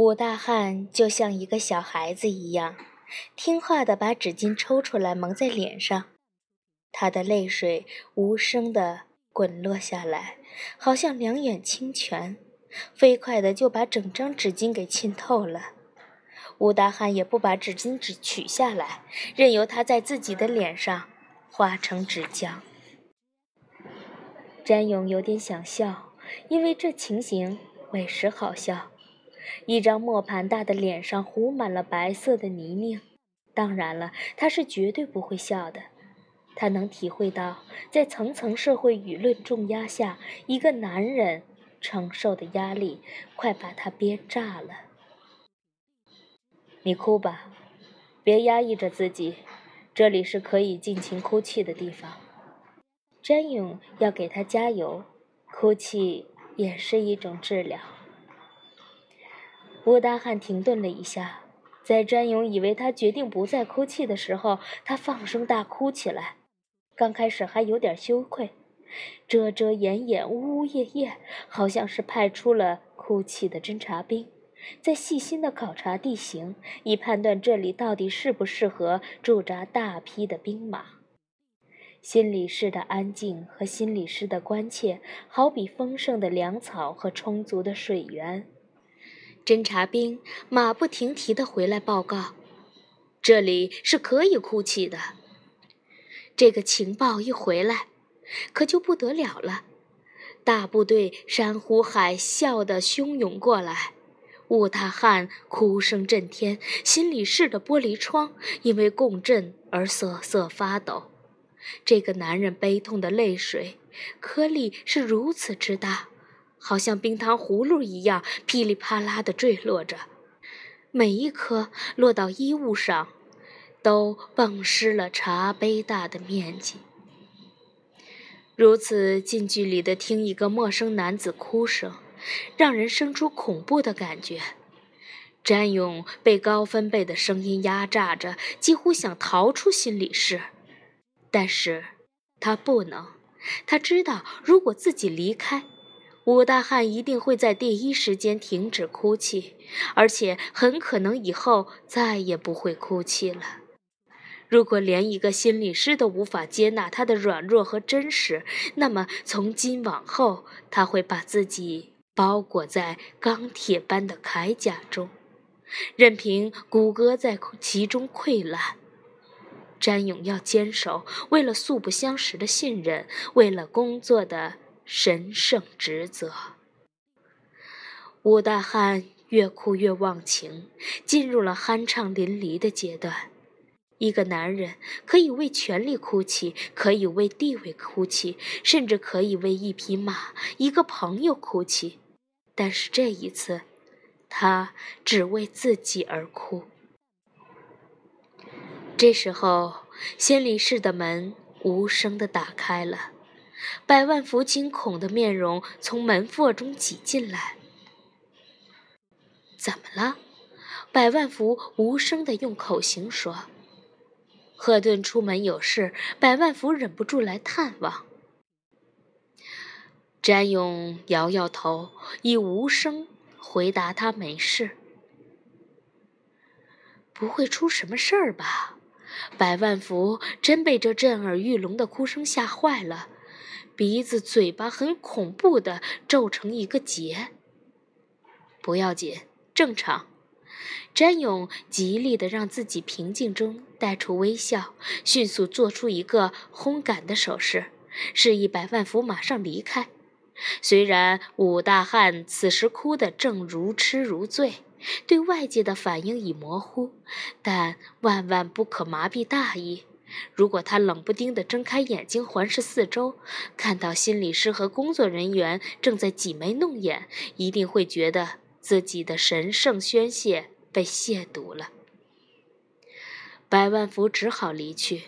武大汉就像一个小孩子一样，听话的把纸巾抽出来蒙在脸上，他的泪水无声的滚落下来，好像两眼清泉，飞快的就把整张纸巾给浸透了。武大汉也不把纸巾纸取下来，任由它在自己的脸上化成纸浆。詹勇有点想笑，因为这情形委实好笑。一张磨盘大的脸上糊满了白色的泥泞。当然了，他是绝对不会笑的。他能体会到，在层层社会舆论重压下，一个男人承受的压力快把他憋炸了。你哭吧，别压抑着自己，这里是可以尽情哭泣的地方。詹勇要给他加油，哭泣也是一种治疗。吴大汉停顿了一下，在詹勇以为他决定不再哭泣的时候，他放声大哭起来。刚开始还有点羞愧，遮遮掩掩，呜呜咽咽，好像是派出了哭泣的侦察兵，在细心的考察地形，以判断这里到底适不适合驻扎大批的兵马。心理师的安静和心理师的关切，好比丰盛的粮草和充足的水源。侦察兵马不停蹄地回来报告：“这里是可以哭泣的。”这个情报一回来，可就不得了了。大部队山呼海啸地汹涌过来，武大汉哭声震天，心理室的玻璃窗因为共振而瑟瑟发抖。这个男人悲痛的泪水颗粒是如此之大。好像冰糖葫芦一样噼里啪啦地坠落着，每一颗落到衣物上，都蹦湿了茶杯大的面积。如此近距离地听一个陌生男子哭声，让人生出恐怖的感觉。詹勇被高分贝的声音压榨着，几乎想逃出心理室，但是他不能。他知道，如果自己离开，武大汉一定会在第一时间停止哭泣，而且很可能以后再也不会哭泣了。如果连一个心理师都无法接纳他的软弱和真实，那么从今往后，他会把自己包裹在钢铁般的铠甲中，任凭骨骼在其中溃烂。詹勇要坚守，为了素不相识的信任，为了工作的。神圣职责。武大汉越哭越忘情，进入了酣畅淋漓的阶段。一个男人可以为权力哭泣，可以为地位哭泣，甚至可以为一匹马、一个朋友哭泣。但是这一次，他只为自己而哭。这时候，心理室的门无声地打开了。百万福惊恐的面容从门缝中挤进来。怎么了？百万福无声地用口型说：“赫顿出门有事。”百万福忍不住来探望。詹勇摇摇头，以无声回答：“他没事，不会出什么事儿吧？”百万福真被这震耳欲聋的哭声吓坏了。鼻子、嘴巴很恐怖的皱成一个结。不要紧，正常。詹勇极力的让自己平静中带出微笑，迅速做出一个轰赶的手势，示意百万福马上离开。虽然武大汉此时哭得正如痴如醉，对外界的反应已模糊，但万万不可麻痹大意。如果他冷不丁地睁开眼睛环视四周，看到心理师和工作人员正在挤眉弄眼，一定会觉得自己的神圣宣泄被亵渎了。百万福只好离去。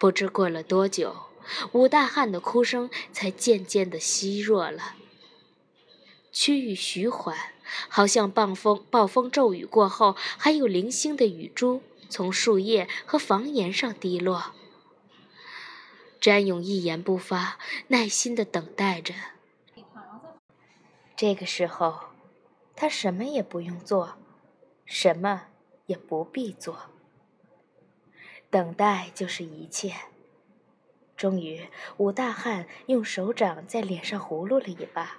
不知过了多久，武大汉的哭声才渐渐地稀弱了，趋于徐缓，好像暴风暴风骤雨过后还有零星的雨珠。从树叶和房檐上滴落。詹勇一言不发，耐心地等待着。这个时候，他什么也不用做，什么也不必做。等待就是一切。终于，武大汉用手掌在脸上葫芦了一把，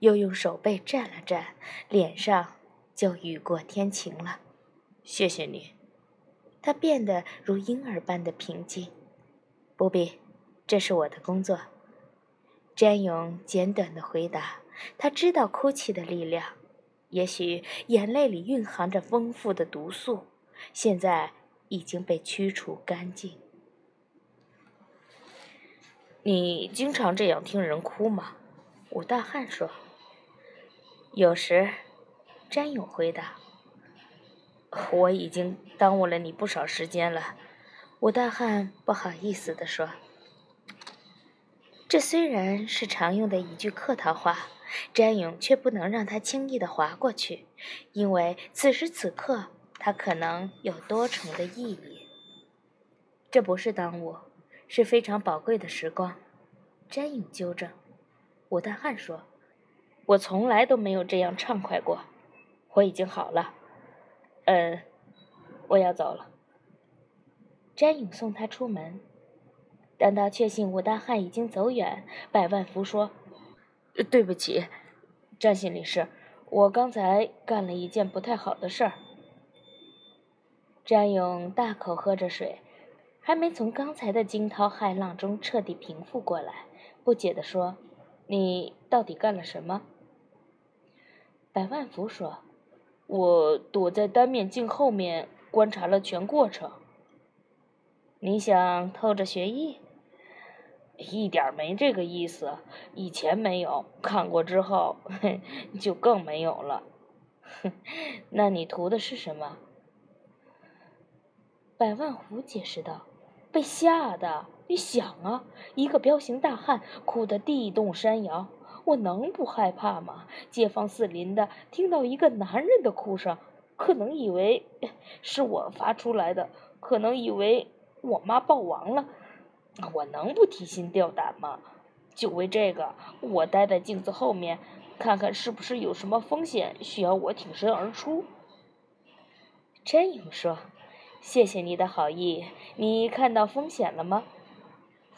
又用手背蘸了蘸，脸上就雨过天晴了。谢谢你。他变得如婴儿般的平静。不必，这是我的工作。詹勇简短的回答。他知道哭泣的力量，也许眼泪里蕴含着丰富的毒素，现在已经被驱除干净。你经常这样听人哭吗？武大汉说。有时，詹勇回答。我已经耽误了你不少时间了，武大汉不好意思地说。这虽然是常用的一句客套话，詹勇却不能让他轻易地划过去，因为此时此刻他可能有多重的意义。这不是耽误。是非常宝贵的时光，詹勇纠正。武大汉说：“我从来都没有这样畅快过。我已经好了。嗯，我要走了。”詹勇送他出门。等到确信武大汉已经走远，百万福说：“对不起，詹心理师，我刚才干了一件不太好的事儿。”詹勇大口喝着水。还没从刚才的惊涛骇浪中彻底平复过来，不解地说：“你到底干了什么？”百万福说：“我躲在单面镜后面观察了全过程。”你想透着学艺？一点没这个意思，以前没有，看过之后哼，就更没有了。哼，那你图的是什么？百万福解释道。被吓的，你想啊，一个彪形大汉哭得地动山摇，我能不害怕吗？街坊四邻的听到一个男人的哭声，可能以为是我发出来的，可能以为我妈暴亡了，我能不提心吊胆吗？就为这个，我待在镜子后面，看看是不是有什么风险需要我挺身而出。真勇说。谢谢你的好意，你看到风险了吗？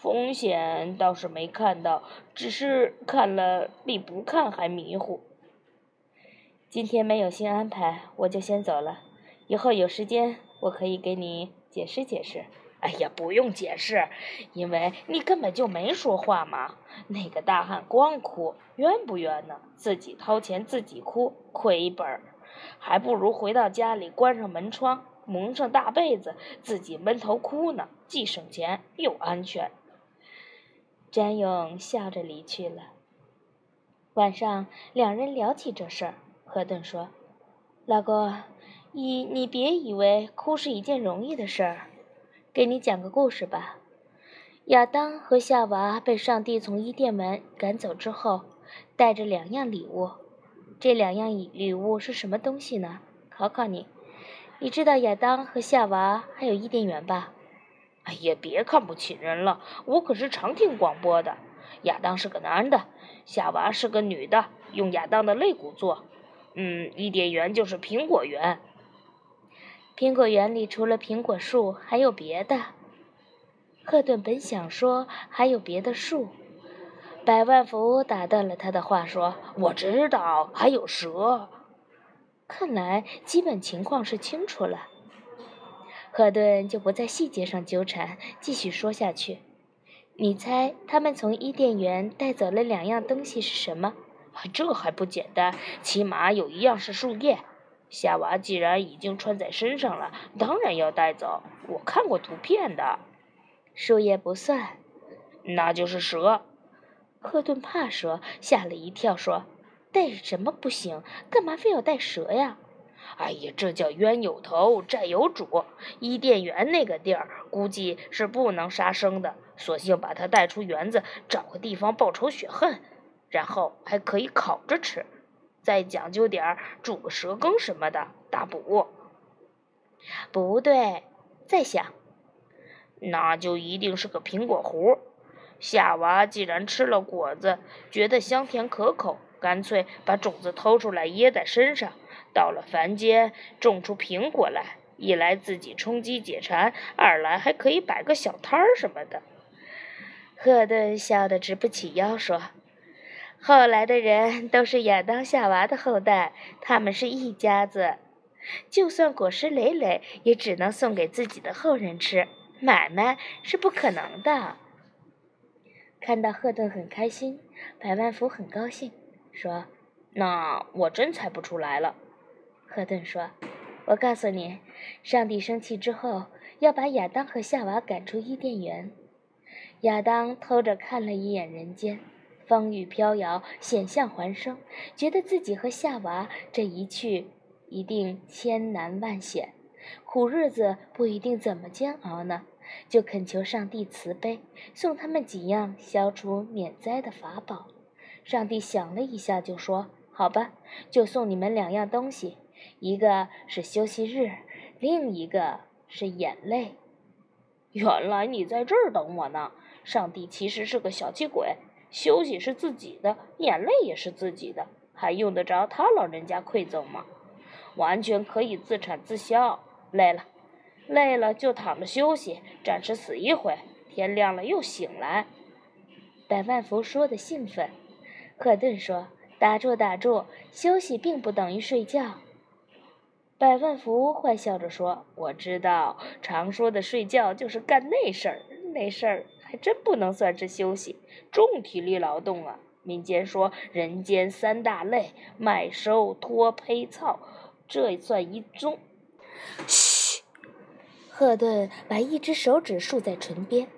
风险倒是没看到，只是看了比不看还迷糊。今天没有新安排，我就先走了。以后有时间，我可以给你解释解释。哎呀，不用解释，因为你根本就没说话嘛。那个大汉光哭，冤不冤呢？自己掏钱自己哭，亏本儿，还不如回到家里关上门窗。蒙上大被子，自己闷头哭呢，既省钱又安全。詹勇笑着离去了。晚上，两人聊起这事儿。何顿说：“老公，你你别以为哭是一件容易的事儿。给你讲个故事吧。亚当和夏娃被上帝从伊甸园赶走之后，带着两样礼物。这两样礼物是什么东西呢？考考你。”你知道亚当和夏娃还有伊甸园吧？哎呀，别看不起人了，我可是常听广播的。亚当是个男的，夏娃是个女的，用亚当的肋骨做。嗯，伊甸园就是苹果园。苹果园里除了苹果树，还有别的。赫顿本想说还有别的树，百万福打断了他的话，说：“我知道，还有蛇。”看来基本情况是清楚了，赫顿就不在细节上纠缠，继续说下去。你猜他们从伊甸园带走了两样东西是什么？这还不简单，起码有一样是树叶。夏娃既然已经穿在身上了，当然要带走。我看过图片的，树叶不算，那就是蛇。赫顿怕蛇，吓了一跳，说。带什么不行？干嘛非要带蛇呀？哎呀，这叫冤有头债有主。伊甸园那个地儿估计是不能杀生的，索性把它带出园子，找个地方报仇雪恨，然后还可以烤着吃，再讲究点儿，煮个蛇羹什么的大补。不对，再想，那就一定是个苹果核。夏娃既然吃了果子，觉得香甜可口。干脆把种子偷出来掖在身上，到了凡间种出苹果来，一来自己充饥解馋，二来还可以摆个小摊儿什么的。赫顿笑得直不起腰，说：“后来的人都是亚当夏娃的后代，他们是一家子，就算果实累累，也只能送给自己的后人吃，买卖是不可能的。”看到赫顿很开心，百万福很高兴，说：“那我真猜不出来了。”赫顿说：“我告诉你，上帝生气之后，要把亚当和夏娃赶出伊甸园。亚当偷着看了一眼人间，风雨飘摇，险象环生，觉得自己和夏娃这一去，一定千难万险，苦日子不一定怎么煎熬呢。”就恳求上帝慈悲，送他们几样消除免灾的法宝。上帝想了一下，就说：“好吧，就送你们两样东西，一个是休息日，另一个是眼泪。”原来你在这儿等我呢！上帝其实是个小气鬼，休息是自己的，眼泪也是自己的，还用得着他老人家馈赠吗？完全可以自产自销。累了。累了就躺着休息，暂时死一回，天亮了又醒来。百万福说的兴奋，赫顿说：“打住，打住，休息并不等于睡觉。”百万福坏笑着说：“我知道，常说的睡觉就是干那事儿，那事儿还真不能算是休息，重体力劳动啊。民间说人间三大累：麦收、脱胚、操，这算一宗。”嘘。赫顿把一只手指竖在唇边，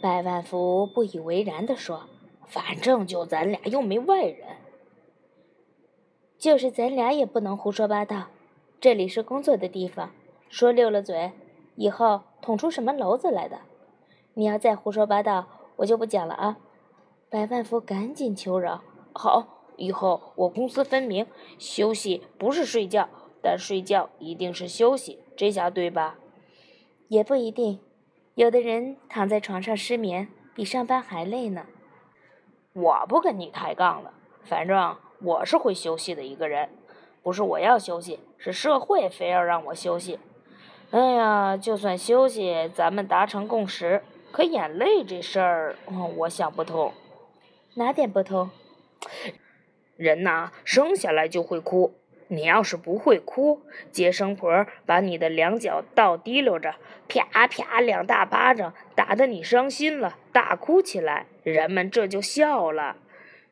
百万福不以为然地说：“反正就咱俩，又没外人。就是咱俩也不能胡说八道，这里是工作的地方，说溜了嘴，以后捅出什么篓子来的。你要再胡说八道，我就不讲了啊！”百万福赶紧求饶：“好，以后我公私分明，休息不是睡觉，但睡觉一定是休息，这下对吧？”也不一定，有的人躺在床上失眠，比上班还累呢。我不跟你抬杠了，反正我是会休息的一个人，不是我要休息，是社会非要让我休息。哎呀，就算休息，咱们达成共识，可眼泪这事儿，我想不通。哪点不通？人呐，生下来就会哭。你要是不会哭，接生婆把你的两脚倒提溜着，啪啪两大巴掌打得你伤心了，大哭起来，人们这就笑了。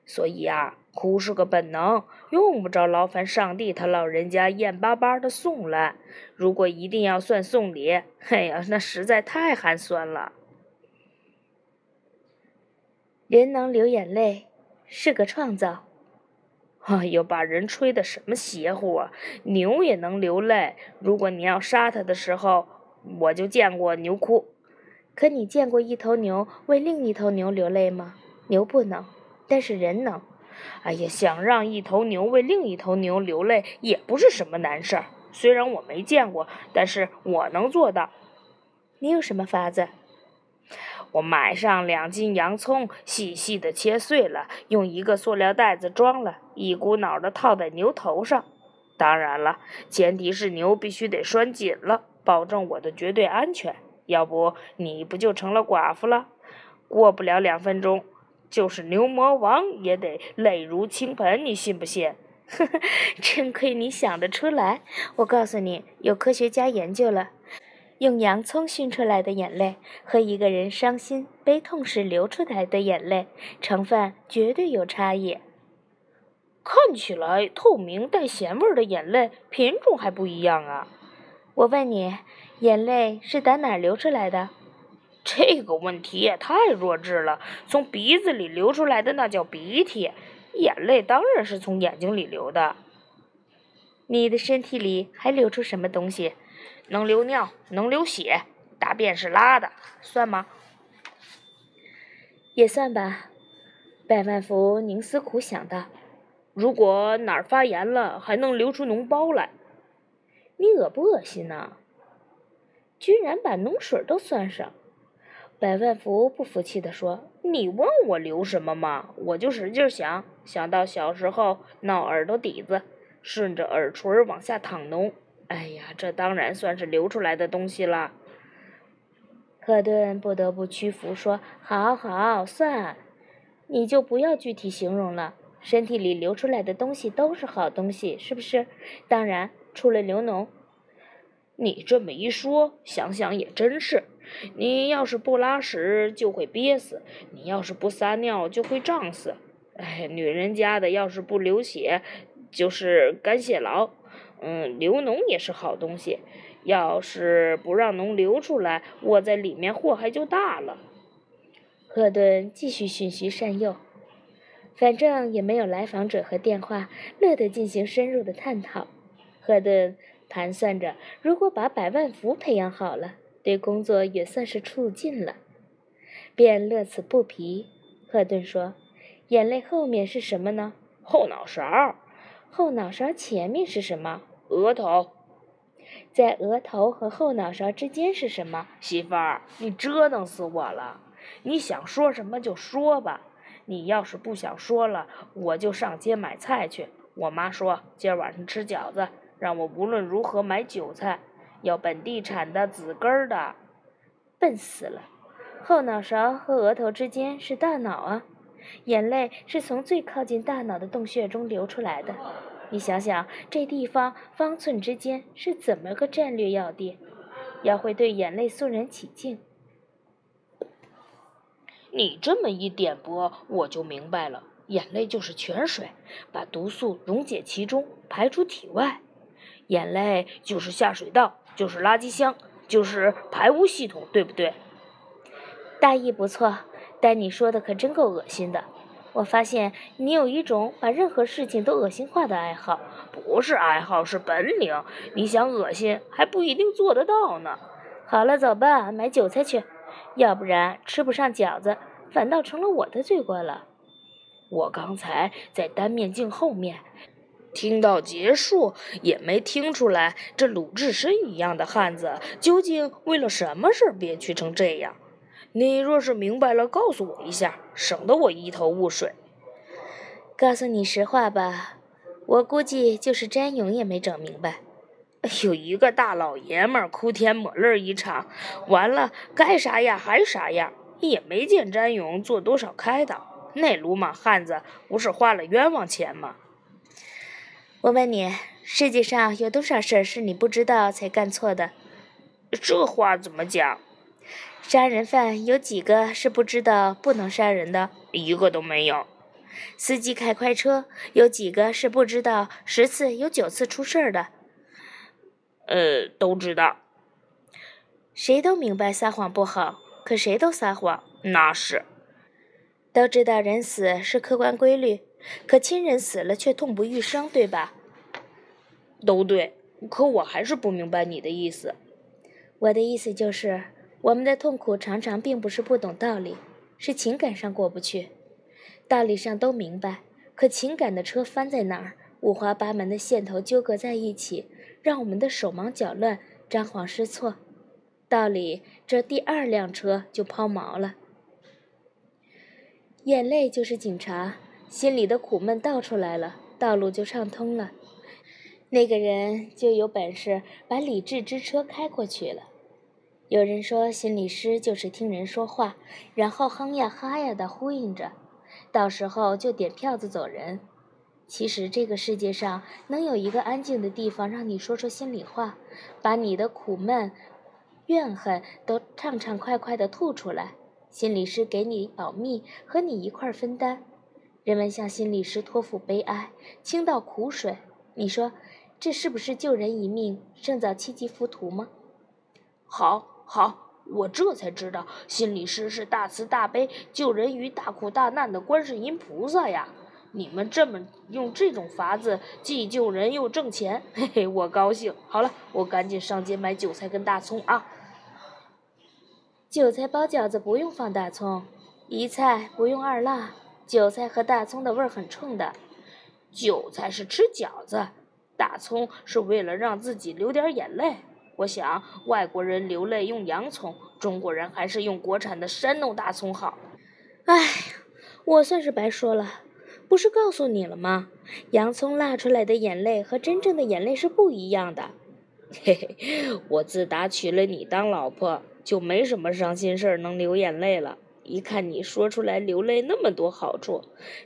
所以啊，哭是个本能，用不着劳烦上帝他老人家眼巴巴的送来。如果一定要算送礼，哎呀，那实在太寒酸了。人能流眼泪，是个创造。哎呦，把人吹的什么邪乎啊！牛也能流泪。如果你要杀它的时候，我就见过牛哭。可你见过一头牛为另一头牛流泪吗？牛不能，但是人能。哎呀，想让一头牛为另一头牛流泪，也不是什么难事儿。虽然我没见过，但是我能做到。你有什么法子？我买上两斤洋葱，细细的切碎了，用一个塑料袋子装了，一股脑的套在牛头上。当然了，前提是牛必须得拴紧了，保证我的绝对安全。要不你不就成了寡妇了？过不了两分钟，就是牛魔王也得泪如倾盆，你信不信？呵呵，真亏你想得出来。我告诉你，有科学家研究了。用洋葱熏出来的眼泪和一个人伤心悲痛时流出来的眼泪成分绝对有差异。看起来透明带咸味的眼泪品种还不一样啊！我问你，眼泪是打哪儿流出来的？这个问题也太弱智了。从鼻子里流出来的那叫鼻涕，眼泪当然是从眼睛里流的。你的身体里还流出什么东西？能流尿，能流血，大便是拉的，算吗？也算吧。百万福凝思苦想道：“如果哪儿发炎了，还能流出脓包来，你恶不恶心呢？居然把脓水都算上！”百万福不服气地说：“你问我流什么嘛？我就使劲想，想到小时候闹耳朵底子，顺着耳垂往下淌脓。哎呀，这当然算是流出来的东西了。赫顿不得不屈服，说：“好好算，你就不要具体形容了。身体里流出来的东西都是好东西，是不是？当然，除了流脓。你这么一说，想想也真是。你要是不拉屎，就会憋死；你要是不撒尿，就会胀死。哎，女人家的要是不流血，就是肝泄劳。嗯，流脓也是好东西。”要是不让脓流出来，窝在里面祸害就大了。赫顿继续循循善诱，反正也没有来访者和电话，乐得进行深入的探讨。赫顿盘算着，如果把百万福培养好了，对工作也算是促进了，便乐此不疲。赫顿说：“眼泪后面是什么呢？后脑勺。后脑勺前面是什么？额头。”在额头和后脑勺之间是什么？媳妇儿，你折腾死我了！你想说什么就说吧。你要是不想说了，我就上街买菜去。我妈说今儿晚上吃饺子，让我无论如何买韭菜，要本地产的紫根儿的。笨死了！后脑勺和额头之间是大脑啊，眼泪是从最靠近大脑的洞穴中流出来的。你想想，这地方方寸之间是怎么个战略要地？要会对眼泪肃然起敬。你这么一点拨，我就明白了。眼泪就是泉水，把毒素溶解其中，排出体外。眼泪就是下水道，就是垃圾箱，就是排污系统，对不对？大意不错，但你说的可真够恶心的。我发现你有一种把任何事情都恶心化的爱好，不是爱好，是本领。你想恶心，还不一定做得到呢。好了，走吧，买韭菜去，要不然吃不上饺子，反倒成了我的罪过了。我刚才在单面镜后面听到结束，也没听出来这鲁智深一样的汉子究竟为了什么事憋屈成这样。你若是明白了，告诉我一下，省得我一头雾水。告诉你实话吧，我估计就是詹勇也没整明白。有一个大老爷们儿哭天抹泪一场，完了该啥样还啥样，也没见詹勇做多少开导。那鲁莽汉子不是花了冤枉钱吗？我问你，世界上有多少事儿是你不知道才干错的？这话怎么讲？杀人犯有几个是不知道不能杀人的？一个都没有。司机开快车有几个是不知道十次有九次出事儿的？呃，都知道。谁都明白撒谎不好，可谁都撒谎。那是。都知道人死是客观规律，可亲人死了却痛不欲生，对吧？都对，可我还是不明白你的意思。我的意思就是。我们的痛苦常常并不是不懂道理，是情感上过不去。道理上都明白，可情感的车翻在哪儿，五花八门的线头纠葛在一起，让我们的手忙脚乱、张皇失措。道理这第二辆车就抛锚了。眼泪就是警察，心里的苦闷倒出来了，道路就畅通了。那个人就有本事把理智之车开过去了。有人说，心理师就是听人说话，然后哼呀哈呀的呼应着，到时候就点票子走人。其实这个世界上能有一个安静的地方，让你说说心里话，把你的苦闷、怨恨都畅畅快快的吐出来。心理师给你保密，和你一块儿分担。人们向心理师托付悲哀，倾倒苦水。你说，这是不是救人一命胜造七级浮屠吗？好。好，我这才知道，心理师是大慈大悲、救人于大苦大难的观世音菩萨呀！你们这么用这种法子，既救人又挣钱，嘿嘿，我高兴。好了，我赶紧上街买韭菜跟大葱啊！韭菜包饺子不用放大葱，一菜不用二辣，韭菜和大葱的味儿很冲的。韭菜是吃饺子，大葱是为了让自己流点眼泪。我想，外国人流泪用洋葱，中国人还是用国产的山东大葱好。哎，我算是白说了，不是告诉你了吗？洋葱辣出来的眼泪和真正的眼泪是不一样的。嘿嘿，我自打娶了你当老婆，就没什么伤心事儿能流眼泪了。一看你说出来流泪那么多好处，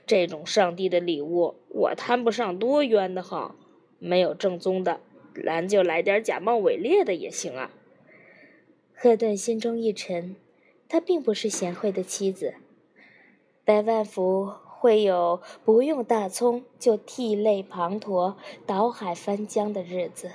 这种上帝的礼物我摊不上多冤的慌。没有正宗的，咱就来点假冒伪劣的也行啊。赫顿心中一沉，她并不是贤惠的妻子。百万福会有不用大葱就涕泪滂沱、倒海翻江的日子。